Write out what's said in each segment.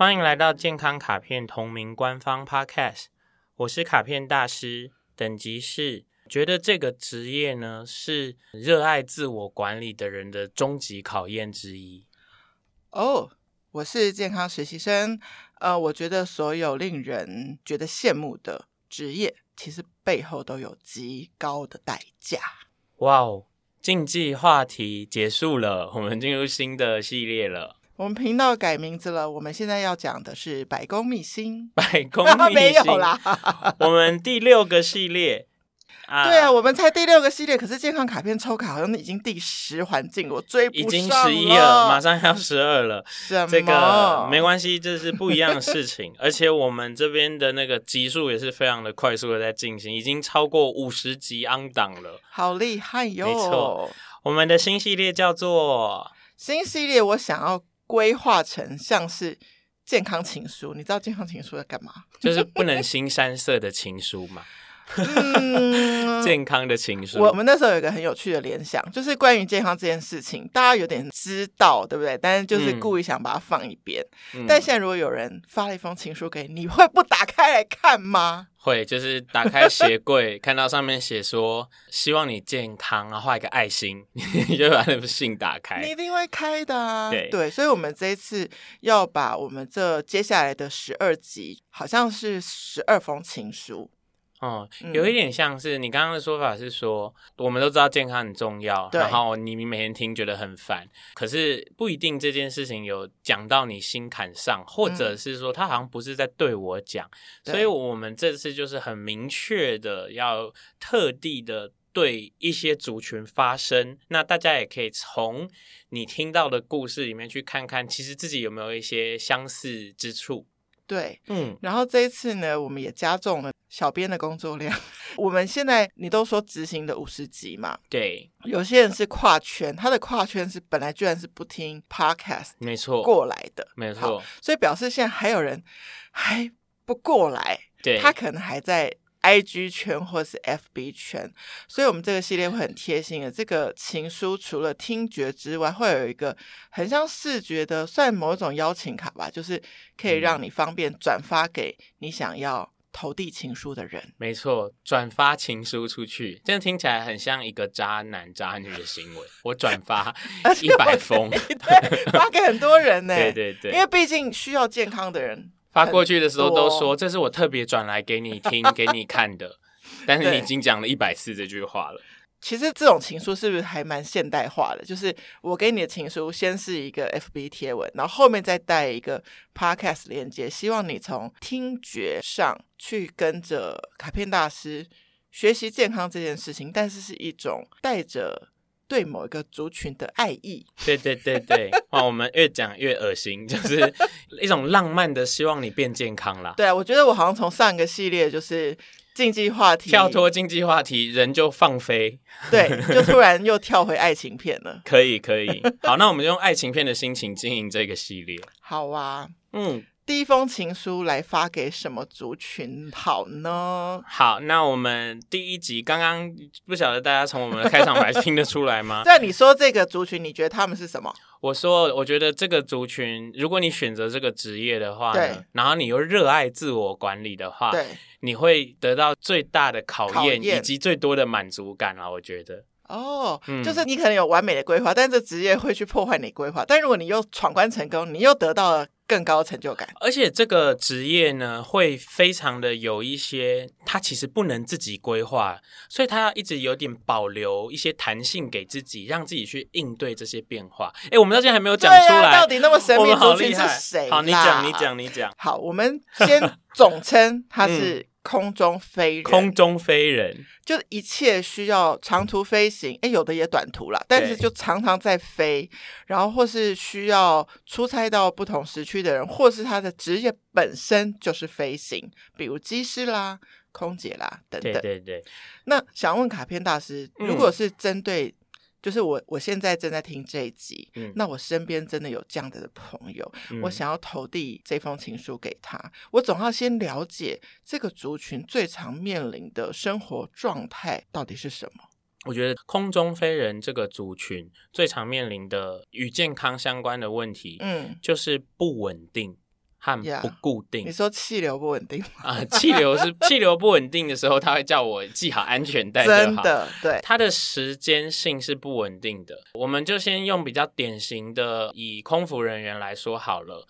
欢迎来到健康卡片同名官方 Podcast，我是卡片大师，等级是觉得这个职业呢是热爱自我管理的人的终极考验之一。哦，我是健康实习生，呃，我觉得所有令人觉得羡慕的职业，其实背后都有极高的代价。哇哦，竞技话题结束了，我们进入新的系列了。我们频道改名字了，我们现在要讲的是百工秘辛。百工秘辛没有啦，我们第六个系列。啊对啊，我们才第六个系列，可是健康卡片抽卡好像已经第十环境，我追不上。已经十一了，马上要十二了。这个没关系，这是不一样的事情。而且我们这边的那个集数也是非常的快速的在进行，已经超过五十集 on 档了，好厉害哟！没错，我们的新系列叫做新系列，我想要。规划成像是健康情书，你知道健康情书在干嘛？就是不能新山色的情书嘛。嗯，健康的情书。我我们那时候有一个很有趣的联想，就是关于健康这件事情，大家有点知道，对不对？但是就是故意想把它放一边。嗯、但现在如果有人发了一封情书给你，你会不打开来看吗？会，就是打开鞋柜，看到上面写说希望你健康，然后画一个爱心，你 就把那封信打开。你一定会开的啊。对对，所以我们这一次要把我们这接下来的十二集，好像是十二封情书。哦，有一点像是你刚刚的说法是说，嗯、我们都知道健康很重要，然后你每天听觉得很烦，可是不一定这件事情有讲到你心坎上，或者是说他好像不是在对我讲，嗯、所以我们这次就是很明确的要特地的对一些族群发声，那大家也可以从你听到的故事里面去看看，其实自己有没有一些相似之处。对，嗯，然后这一次呢，我们也加重了小编的工作量。我们现在你都说执行的五十集嘛，对，有些人是跨圈，他的跨圈是本来居然是不听 podcast，没错，过来的，没错，所以表示现在还有人还不过来，对，他可能还在。I G 圈或是 F B 圈，所以我们这个系列会很贴心的。这个情书除了听觉之外，会有一个很像视觉的，算某种邀请卡吧，就是可以让你方便转发给你想要投递情书的人。没错，转发情书出去，这样听起来很像一个渣男渣女的行为。我转发 一百封，对，发给很多人 呢。对对对，因为毕竟需要健康的人。发过去的时候都说，这是我特别转来给你听、给你看的，但是你已经讲了一百次这句话了。其实这种情书是不是还蛮现代化的？就是我给你的情书，先是一个 FB 贴文，然后后面再带一个 Podcast 连接，希望你从听觉上去跟着卡片大师学习健康这件事情，但是是一种带着。对某一个族群的爱意，对对对对，哇，我们越讲越恶心，就是一种浪漫的希望你变健康啦。对啊，我觉得我好像从上一个系列就是竞技话题，跳脱竞技话题，人就放飞，对，就突然又跳回爱情片了。可以可以，好，那我们用爱情片的心情经营这个系列。好啊，嗯。第一封情书来发给什么族群好呢？好，那我们第一集刚刚不晓得大家从我们的开场白听得出来吗？对，你说这个族群，你觉得他们是什么？我说，我觉得这个族群，如果你选择这个职业的话，对，然后你又热爱自我管理的话，对，你会得到最大的考验，考验以及最多的满足感啊！我觉得。哦，嗯就是你可能有完美的规划，但是这职业会去破坏你规划。但如果你又闯关成功，你又得到了更高的成就感。而且这个职业呢，会非常的有一些，他其实不能自己规划，所以他要一直有点保留一些弹性给自己，让自己去应对这些变化。哎，我们到现在还没有讲出来，啊、到底那么神秘族群是谁？好，你讲，你讲，你讲。好，我们先总称他是。空中飞人，空中飞人，就一切需要长途飞行，哎，有的也短途啦，但是就常常在飞，然后或是需要出差到不同时区的人，或是他的职业本身就是飞行，比如机师啦、空姐啦等等。对对对。那想问卡片大师，如果是针对。就是我，我现在正在听这一集，嗯，那我身边真的有这样的朋友，嗯，我想要投递这封情书给他，我总要先了解这个族群最常面临的生活状态到底是什么。我觉得空中飞人这个族群最常面临的与健康相关的问题，嗯，就是不稳定。和不固定，yeah, 你说气流不稳定啊？气流是气流不稳定的时候，他会叫我系好安全带。真的，对，它的时间性是不稳定的。我们就先用比较典型的，以空服人员来说好了。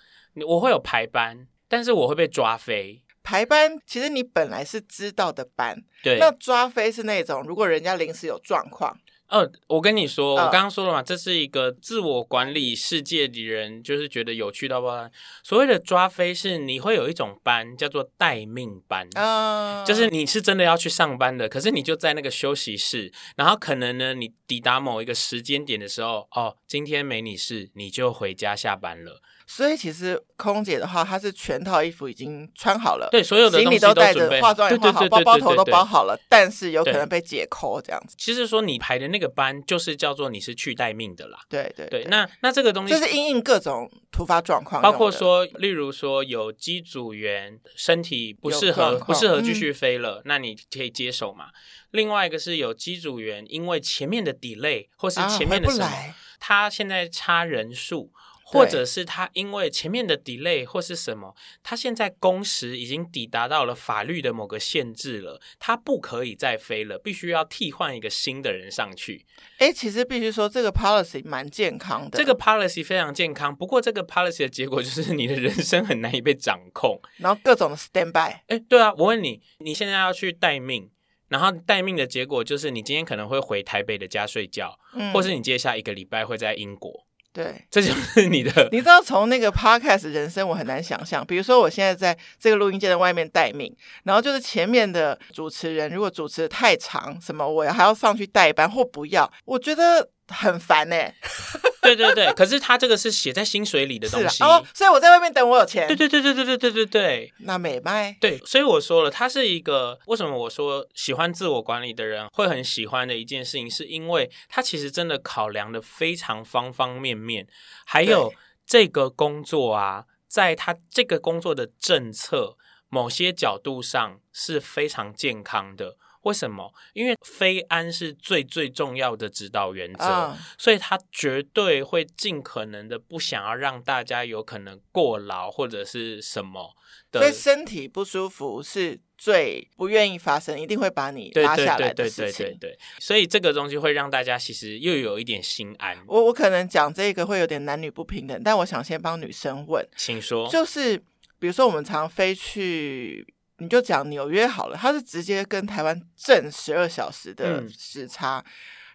我会有排班，但是我会被抓飞。排班其实你本来是知道的班，对。那抓飞是那种，如果人家临时有状况。哦，我跟你说，我刚刚说了嘛，这是一个自我管理世界的人，就是觉得有趣到爆。所谓的抓飞是你会有一种班叫做待命班，嗯，就是你是真的要去上班的，可是你就在那个休息室，然后可能呢，你抵达某一个时间点的时候，哦，今天没你事，你就回家下班了。所以其实空姐的话，她是全套衣服已经穿好了，对，所有的行李都带着，化妆也化好，包包头都包好了，但是有可能被解扣这样子。其实说你排的那个班，就是叫做你是去待命的啦。对对对，那那这个东西就是因应各种突发状况，包括说，例如说有机组员身体不适合不适合继续飞了，嗯，那你可以接手嘛。另外一个是有机组员因为前面的 delay 或是前面的什么，啊，他现在差人数。或者是他因为前面的 delay 或是什么，他现在工时已经抵达到了法律的某个限制了，他不可以再飞了，必须要替换一个新的人上去。哎，其实必须说这个 policy 蛮健康的，这个 policy 非常健康。不过这个 policy 的结果就是你的人生很难以被掌控，然后各种 stand by。哎，对啊，我问你，你现在要去待命，然后待命的结果就是你今天可能会回台北的家睡觉，嗯，或是你接下一个礼拜会在英国。对，这就是你的。你知道，从那个 podcast 人生，我很难想象。比如说，我现在在这个录音间的外面待命，然后就是前面的主持人，如果主持的太长，什么我还要上去代班或不要，我觉得。很烦呢、欸，对对对，可是他这个是写在薪水里的东西。哦，所以我在外面等我有钱。对对对对对对对对。对，那美麦对，所以我说了，他是一个为什么我说喜欢自我管理的人会很喜欢的一件事情，是因为他其实真的考量的非常方方面面，还有这个工作啊，在他这个工作的政策某些角度上是非常健康的。为什么？因为非安是最最重要的指导原则，uh, 所以他绝对会尽可能的不想要让大家有可能过劳或者是什么的。所以身体不舒服是最不愿意发生，一定会把你拉下来的事情。对对对对对对。所以这个东西会让大家其实又有一点心安。我我可能讲这个会有点男女不平等，但我想先帮女生问，请说。就是比如说我们常飞去。你就讲纽约好了，它是直接跟台湾正十二小时的时差，嗯，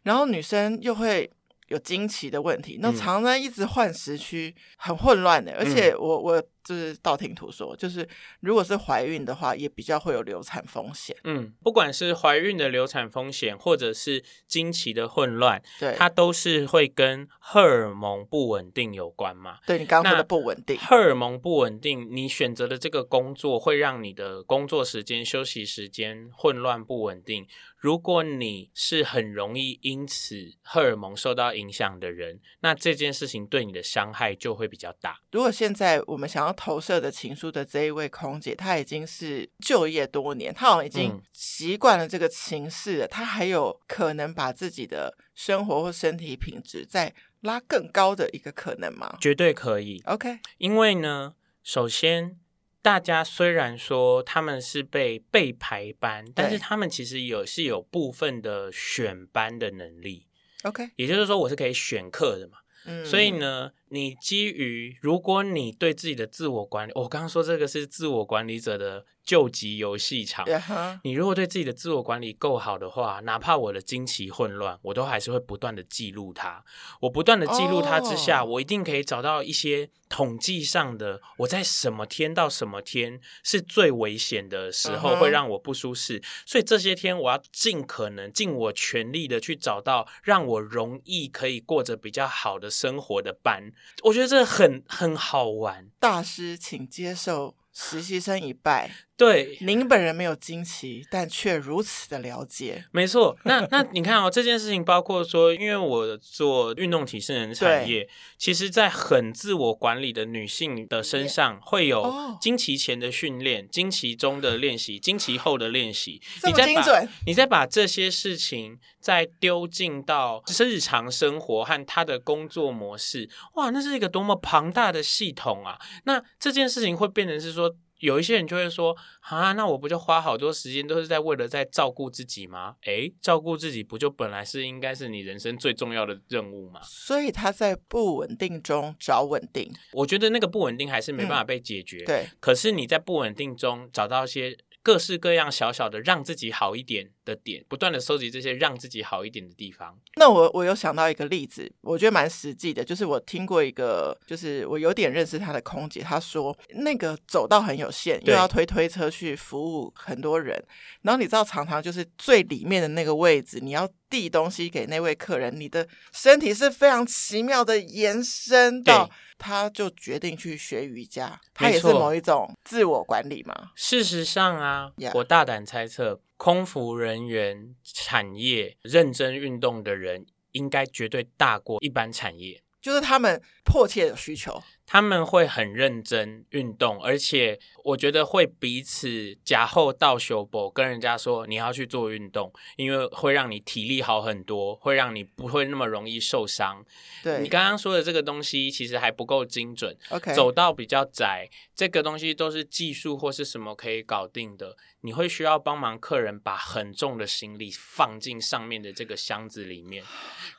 然后女生又会有惊奇的问题，那常常一直换时区，很混乱的，而且我我。就是道听途说，就是如果是怀孕的话，也比较会有流产风险。嗯，不管是怀孕的流产风险，或者是经期的混乱，对，它都是会跟荷尔蒙不稳定有关嘛。对，你刚刚说的不稳定，荷尔蒙不稳定，你选择的这个工作会让你的工作时间、休息时间混乱不稳定。如果你是很容易因此荷尔蒙受到影响的人，那这件事情对你的伤害就会比较大。如果现在我们想要投射的情书的这一位空姐，她已经是就业多年，她好像已经习惯了这个情势了。她还有可能把自己的生活或身体品质再拉更高的一个可能吗？绝对可以。OK，因为呢，首先。大家虽然说他们是被被排班，但是他们其实有是有部分的选班的能力。OK，也就是说我是可以选课的嘛。嗯，所以呢，你基于如果你对自己的自我管理，我刚刚说这个是自我管理者的。救急游戏场，Yeah. 你如果对自己的自我管理够好的话，哪怕我的经期混乱，我都还是会不断的记录它。我不断的记录它之下，oh. 我一定可以找到一些统计上的，我在什么天到什么天是最危险的时候，会让我不舒适。Uh huh. 所以这些天我要尽可能尽我全力的去找到让我容易可以过着比较好的生活的班。我觉得这很很好玩。大师，请接受。实习生一拜，对，您本人没有经期，但却如此的了解。没错，那那你看哦，这件事情包括说，因为我做运动体适能产业，其实，在很自我管理的女性的身上，会有经期前的训练、经期中的练习、经期后的练习。这么精准，你再把这些事情再丢进到日常生活和她的工作模式，哇，那是一个多么庞大的系统啊！那这件事情会变成是说。有一些人就会说啊，那我不就花好多时间都是在为了在照顾自己吗？诶，照顾自己不就本来是应该是你人生最重要的任务吗？所以他在不稳定中找稳定，我觉得那个不稳定还是没办法被解决。嗯，对，可是你在不稳定中找到一些。各式各样小小的让自己好一点的点，不断的收集这些让自己好一点的地方。那我我有想到一个例子，我觉得蛮实际的，就是我听过一个，就是我有点认识他的空姐，她说那个走道很有限，又要推推车去服务很多人，然后你知道常常就是最里面的那个位置，你要递东西给那位客人，你的身体是非常奇妙的延伸到。他就决定去学瑜伽，他也是某一种自我管理嘛。事实上啊.我大胆猜测，空服人员产业认真运动的人，应该绝对大过一般产业。就是他们迫切的需求。他们会很认真运动，而且我觉得会彼此假后到修补，跟人家说你要去做运动，因为会让你体力好很多，会让你不会那么容易受伤。对，你刚刚说的这个东西其实还不够精准，OK，走到比较窄，这个东西都是技术或是什么可以搞定的。你会需要帮忙客人把很重的行李放进上面的这个箱子里面，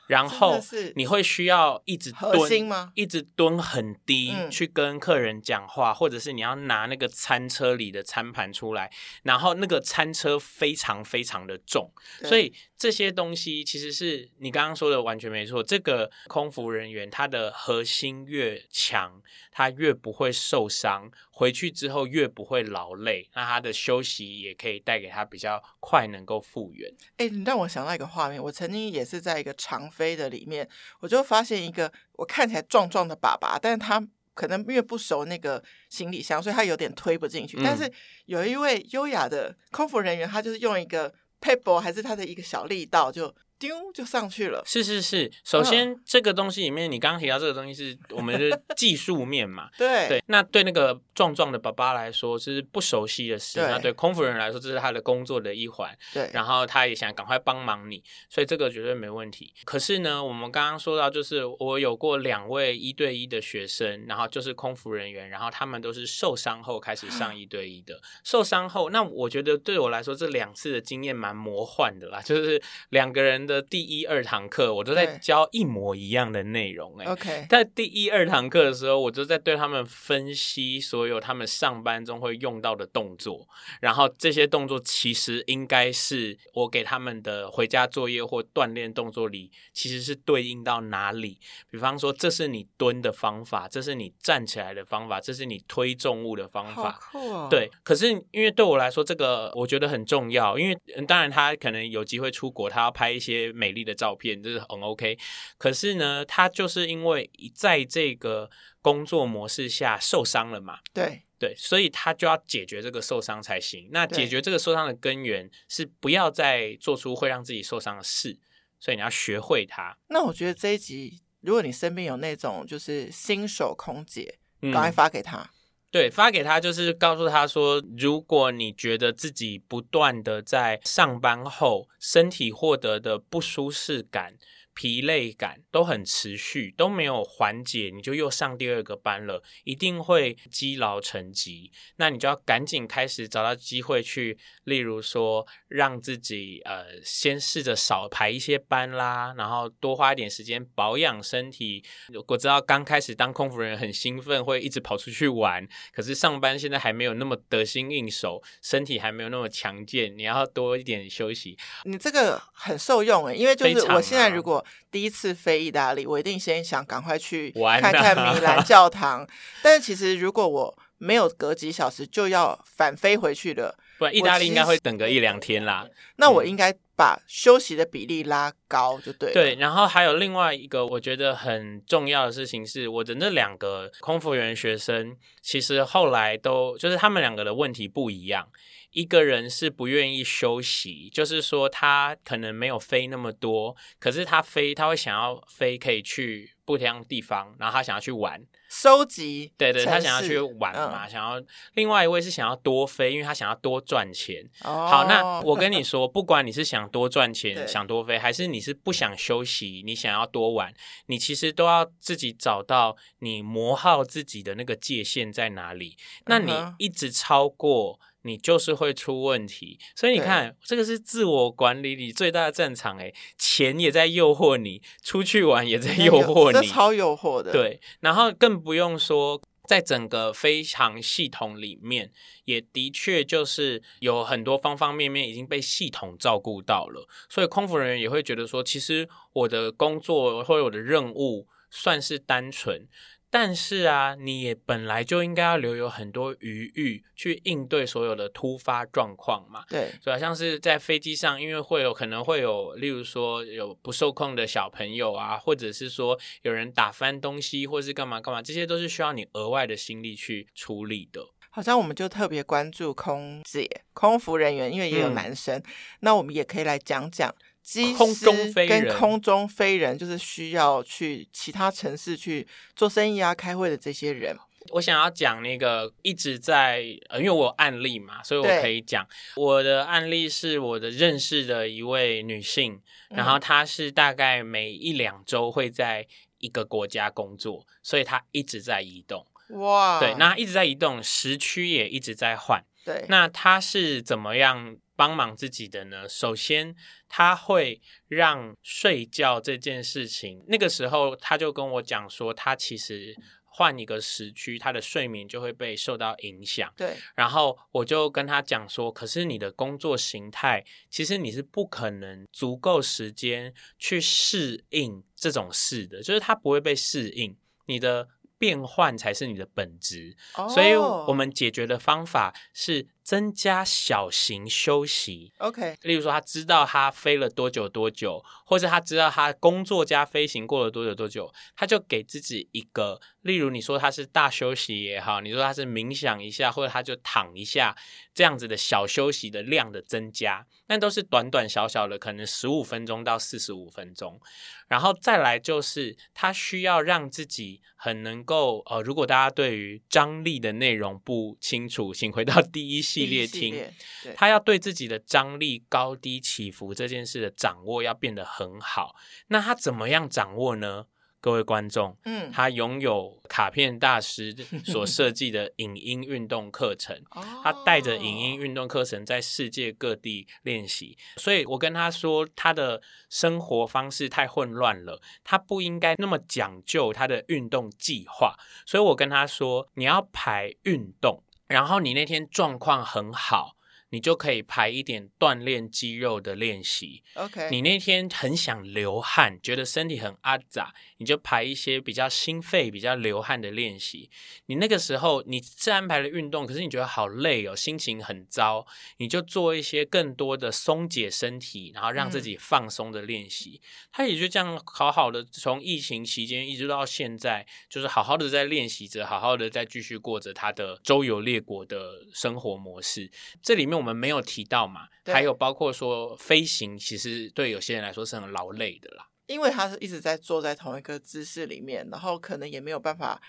然后你会需要一直蹲，一直蹲很低。嗯、去跟客人讲话，或者是你要拿那个餐车里的餐盘出来，然后那个餐车非常非常的重，所以这些东西其实是你刚刚说的完全没错。这个空服人员他的核心越强，他越不会受伤，回去之后越不会劳累，那他的休息也可以带给他比较快能够复原。哎，你让我想到一个画面，我曾经也是在一个长飞的里面，我就发现一个我看起来壮壮的爸爸，但是他。可能因为不熟那个行李箱，所以他有点推不进去。嗯、但是有一位优雅的空服人员，他就是用一个 paper 还是他的一个小力道就。丢就上去了。是是是，首先、嗯、这个东西里面，你刚刚提到这个东西是我们的技术面嘛？对对。那对那个壮壮的爸爸来说，是不熟悉的事。对那对空服人来说，这是他的工作的一环。对。然后他也想赶快帮忙你，所以这个绝对没问题。可是呢，我们刚刚说到，就是我有过两位一对一的学生，然后就是空服人员，然后他们都是受伤后开始上一对一的。嗯、受伤后，那我觉得对我来说，这两次的经验蛮魔幻的啦，就是两个人。的第一二堂课，我都在教一模一样的内容。哎，OK，在第一二堂课的时候，我就在对他们分析所有他们上班中会用到的动作，然后这些动作其实应该是我给他们的回家作业或锻炼动作里，其实是对应到哪里。比方说，这是你蹲的方法，这是你站起来的方法，这是你推重物的方法。哦、对，可是因为对我来说，这个我觉得很重要，因为当然他可能有机会出国，他要拍一些。美丽的照片，这是很 OK。可是呢，他就是因为在这个工作模式下受伤了嘛？对对，所以他就要解决这个受伤才行。那解决这个受伤的根源是不要再做出会让自己受伤的事，所以你要学会它。那我觉得这一集，如果你身边有那种就是新手空姐，赶快发给他。嗯对，发给他就是告诉他说，如果你觉得自己不断的在上班后身体获得的不舒适感，疲累感都很持续，都没有缓解，你就又上第二个班了，一定会积劳成疾。那你就要赶紧开始找到机会去，例如说让自己呃先试着少排一些班啦，然后多花一点时间保养身体。我知道刚开始当空服人员很兴奋，会一直跑出去玩，可是上班现在还没有那么得心应手，身体还没有那么强健，你要多一点休息。你这个很受用诶，因为就是我现在如果。第一次飞意大利，我一定先想赶快去看看米兰 教堂。但是其实如果我没有隔几小时就要返飞回去的，不然意大利应该会等个一两天啦。那我应该把休息的比例拉高，就对了。对，然后还有另外一个我觉得很重要的事情是，我的那两个空服员学生，其实后来都就是他们两个的问题不一样。一个人是不愿意休息，就是说他可能没有飞那么多，可是他飞他会想要飞，可以去不一样地方，然后他想要去玩，收集，对对，他想要去玩嘛，嗯、想要。另外一位是想要多飞，因为他想要多赚钱。哦、好，那我跟你说，不管你是想多赚钱、想多飞，还是你是不想休息，你想要多玩，你其实都要自己找到你磨耗自己的那个界限在哪里。那你一直超过。你就是会出问题，所以你看，这个是自我管理里最大的战场诶，钱也在诱惑你，出去玩也在诱惑你，超诱惑的。对，然后更不用说，在整个非常系统里面，也的确就是有很多方方面面已经被系统照顾到了，所以空服人员也会觉得说，其实我的工作或者我的任务算是单纯。但是啊，你也本来就应该要留有很多余裕去应对所有的突发状况嘛。对，所以像是在飞机上，因为会有可能会有，例如说有不受控的小朋友啊，或者是说有人打翻东西，或是干嘛干嘛，这些都是需要你额外的心力去处理的。好像我们就特别关注空姐、空服人员，因为也有男生，嗯、那我们也可以来讲讲。机师跟空中飞人，就是需要去其他城市去做生意啊、开会的这些人。我想要讲那个一直在，呃，因为我有案例嘛，所以我可以讲我的案例是我的认识的一位女性，然后她是大概每一两周会在一个国家工作，所以她一直在移动。哇，对，那她一直在移动，时区也一直在换。对，那她是怎么样帮忙自己的呢？首先，他会让睡觉这件事情，那个时候他就跟我讲说，他其实换一个时区，他的睡眠就会被受到影响。对，然后我就跟他讲说，可是你的工作形态，其实你是不可能足够时间去适应这种事的，就是他不会被适应你的。变换才是你的本质，oh. 所以我们解决的方法是增加小型休息。OK，例如说他知道他飞了多久多久，或者他知道他工作加飞行过了多久多久，他就给自己一个，例如你说他是大休息也好，你说他是冥想一下，或者他就躺一下，这样子的小休息的量的增加，那都是短短小小的，可能十五分钟到四十五分钟。然后再来就是，他需要让自己很能够呃，如果大家对于张力的内容不清楚，请回到第一系列听。列他要对自己的张力高低起伏这件事的掌握要变得很好。那他怎么样掌握呢？各位观众，嗯，他拥有卡片大师所设计的影音运动课程，他带着影音运动课程在世界各地练习。所以我跟他说，他的生活方式太混乱了，他不应该那么讲究他的运动计划。所以我跟他说，你要排运动，然后你那天状况很好。你就可以排一点锻炼肌肉的练习。OK，你那天很想流汗，觉得身体很阿杂，你就排一些比较心肺、比较流汗的练习。你那个时候你是安排了运动，可是你觉得好累哦，心情很糟，你就做一些更多的松解身体，然后让自己放松的练习。嗯、他也就这样好好的从疫情期间一直到现在，就是好好的在练习着，好好的在继续过着他的周游列国的生活模式。这里面。我们没有提到嘛，对还有包括说飞行，其实对有些人来说是很劳累的啦，因为他是一直在坐在同一个姿势里面，然后可能也没有办法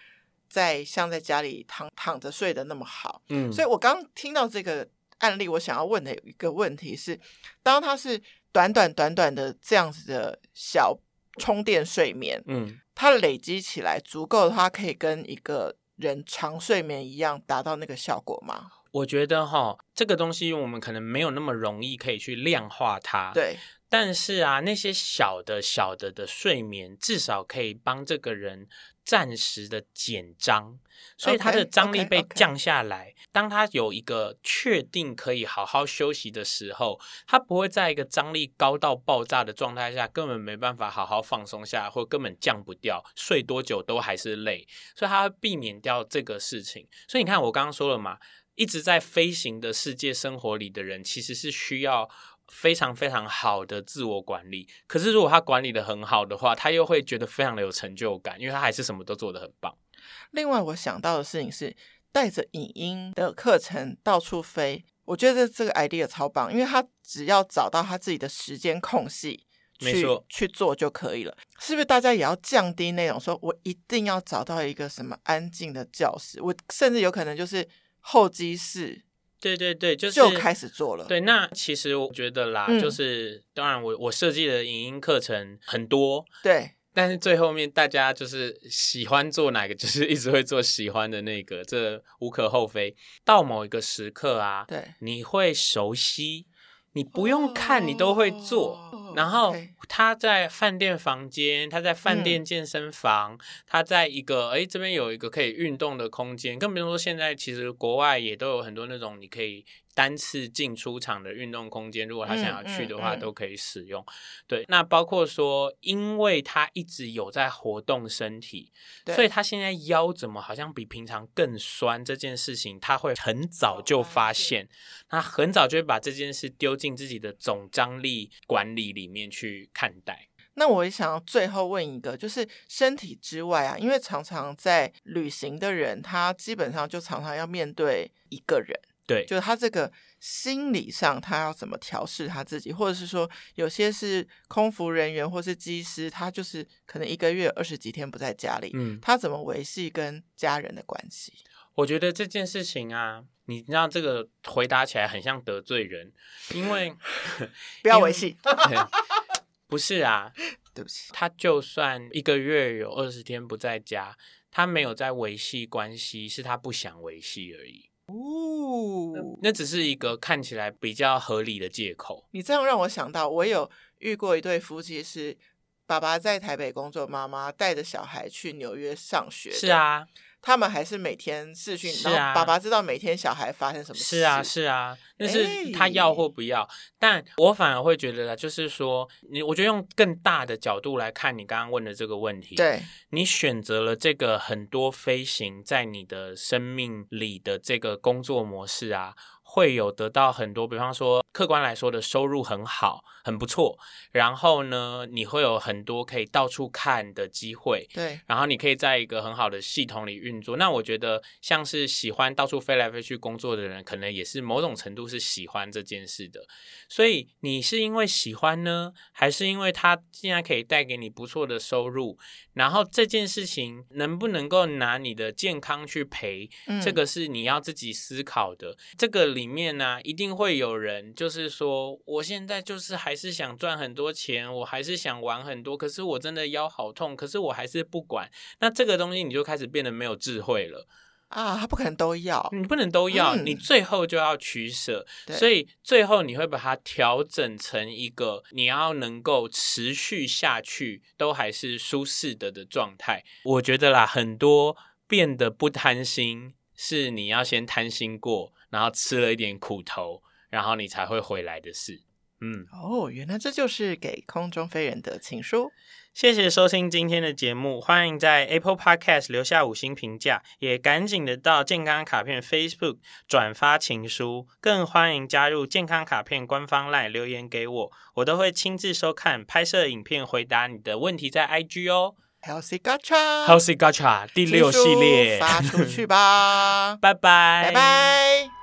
在像在家里躺躺着睡的那么好。嗯，所以我刚听到这个案例，我想要问的一个问题是：当他是短短短短的这样子的小充电睡眠，嗯，它累积起来足够的话，可以跟一个人长睡眠一样，达到那个效果吗？我觉得哈，这个东西我们可能没有那么容易可以去量化它。对。但是啊，那些小的小的的睡眠，至少可以帮这个人暂时的减张，所以他的张力被降下来。Okay, okay, okay. 当他有一个确定可以好好休息的时候，他不会在一个张力高到爆炸的状态下，根本没办法好好放松下来，或根本降不掉，睡多久都还是累，所以他会避免掉这个事情。所以你看，我刚刚说了嘛，一直在飞行的世界生活里的人，其实是需要。非常非常好的自我管理，可是如果他管理的很好的话，他又会觉得非常的有成就感，因为他还是什么都做得很棒。另外，我想到的事情是带着影音的课程到处飞，我觉得这个 idea 超棒，因为他只要找到他自己的时间空隙，没错，去做就可以了。是不是大家也要降低那种说我一定要找到一个什么安静的教室，我甚至有可能就是候机室。对对对，就是就开始做了。对，那其实我觉得啦，嗯、就是当然我我设计的影音课程很多，对，但是最后面大家就是喜欢做哪个，就是一直会做喜欢的那个，这无可厚非。到某一个时刻啊，对，你会熟悉，你不用看，你都会做。哦然后他在饭店房间，他在饭店健身房，嗯、他在一个哎这边有一个可以运动的空间，更不用说现在其实国外也都有很多那种你可以。单次进出场的运动空间，如果他想要去的话，嗯嗯嗯、都可以使用。对，那包括说，因为他一直有在活动身体，所以他现在腰怎么好像比平常更酸？这件事情他会很早就发现，他很早就会把这件事丢进自己的总张力管理里面去看待。那我也想要最后问一个，就是身体之外啊，因为常常在旅行的人，他基本上就常常要面对一个人。对，就是他这个心理上，他要怎么调试他自己，或者是说，有些是空服人员或是机师，他就是可能一个月二十几天不在家里，嗯，他怎么维系跟家人的关系？我觉得这件事情啊，你知道这个回答起来很像得罪人，因为 不要维系，不是啊，对不起，他就算一个月有二十天不在家，他没有在维系关系，是他不想维系而已。哦，那只是一个看起来比较合理的借口。你这样让我想到，我有遇过一对夫妻，是爸爸在台北工作，妈妈带着小孩去纽约上学。是啊。他们还是每天视讯，是啊，然后爸爸知道每天小孩发生什么事。是啊，是啊，但是他要或不要。欸、但我反而会觉得，就是说，你我觉得用更大的角度来看你刚刚问的这个问题。对，你选择了这个很多飞行在你的生命里的这个工作模式啊。会有得到很多，比方说客观来说的收入很好，很不错。然后呢，你会有很多可以到处看的机会。对。然后你可以在一个很好的系统里运作。那我觉得，像是喜欢到处飞来飞去工作的人，可能也是某种程度是喜欢这件事的。所以你是因为喜欢呢，还是因为他竟然可以带给你不错的收入？然后这件事情能不能够拿你的健康去赔？嗯。这个是你要自己思考的。这个。里面呢、啊，一定会有人，就是说，我现在就是还是想赚很多钱，我还是想玩很多，可是我真的腰好痛，可是我还是不管。那这个东西你就开始变得没有智慧了啊！他不可能都要，你不能都要，嗯、你最后就要取舍。所以最后你会把它调整成一个你要能够持续下去都还是舒适的的状态。我觉得啦，很多变得不贪心，是你要先贪心过。然后吃了一点苦头，然后你才会回来的事。嗯，哦，原来这就是给空中飞人的情书。谢谢收听今天的节目，欢迎在 Apple Podcast 留下五星评价，也赶紧的到健康卡片 Facebook 转发情书，更欢迎加入健康卡片官方 LINE 留言给我，我都会亲自收看、拍摄影片、回答你的问题在 IG 哦。Healthy Gacha，Healthy Gacha 第六系列发出去吧，拜拜，拜拜。